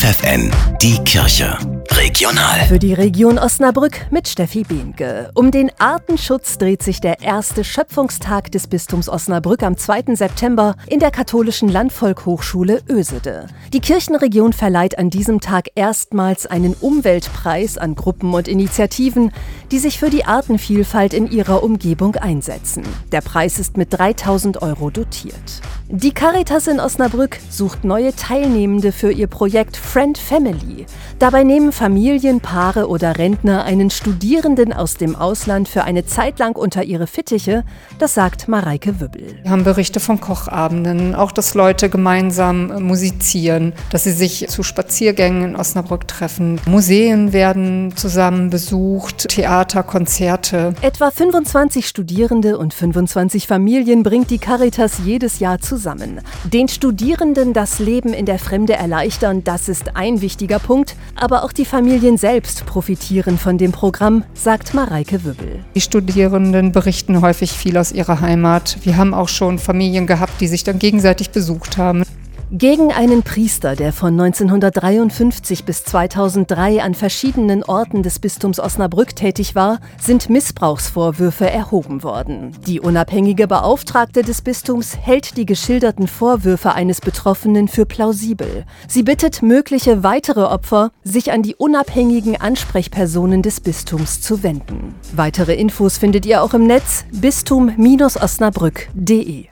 FFN, die Kirche. Regional. Für die Region Osnabrück mit Steffi Behnke. Um den Artenschutz dreht sich der erste Schöpfungstag des Bistums Osnabrück am 2. September in der katholischen Landvolkhochschule Ösede. Die Kirchenregion verleiht an diesem Tag erstmals einen Umweltpreis an Gruppen und Initiativen, die sich für die Artenvielfalt in ihrer Umgebung einsetzen. Der Preis ist mit 3000 Euro dotiert. Die Caritas in Osnabrück sucht neue Teilnehmende für ihr Projekt Friend Family. Dabei nehmen Familien, Paare oder Rentner einen Studierenden aus dem Ausland für eine Zeit lang unter ihre Fittiche, das sagt Mareike Wübbel. Wir haben Berichte von Kochabenden, auch dass Leute gemeinsam musizieren, dass sie sich zu Spaziergängen in Osnabrück treffen. Museen werden zusammen besucht, Theater, Konzerte. Etwa 25 Studierende und 25 Familien bringt die Caritas jedes Jahr zusammen zusammen. Den Studierenden das Leben in der Fremde erleichtern, das ist ein wichtiger Punkt, aber auch die Familien selbst profitieren von dem Programm, sagt Mareike Wübbel. Die Studierenden berichten häufig viel aus ihrer Heimat. Wir haben auch schon Familien gehabt, die sich dann gegenseitig besucht haben. Gegen einen Priester, der von 1953 bis 2003 an verschiedenen Orten des Bistums Osnabrück tätig war, sind Missbrauchsvorwürfe erhoben worden. Die unabhängige Beauftragte des Bistums hält die geschilderten Vorwürfe eines Betroffenen für plausibel. Sie bittet mögliche weitere Opfer, sich an die unabhängigen Ansprechpersonen des Bistums zu wenden. Weitere Infos findet ihr auch im Netz bistum-osnabrück.de.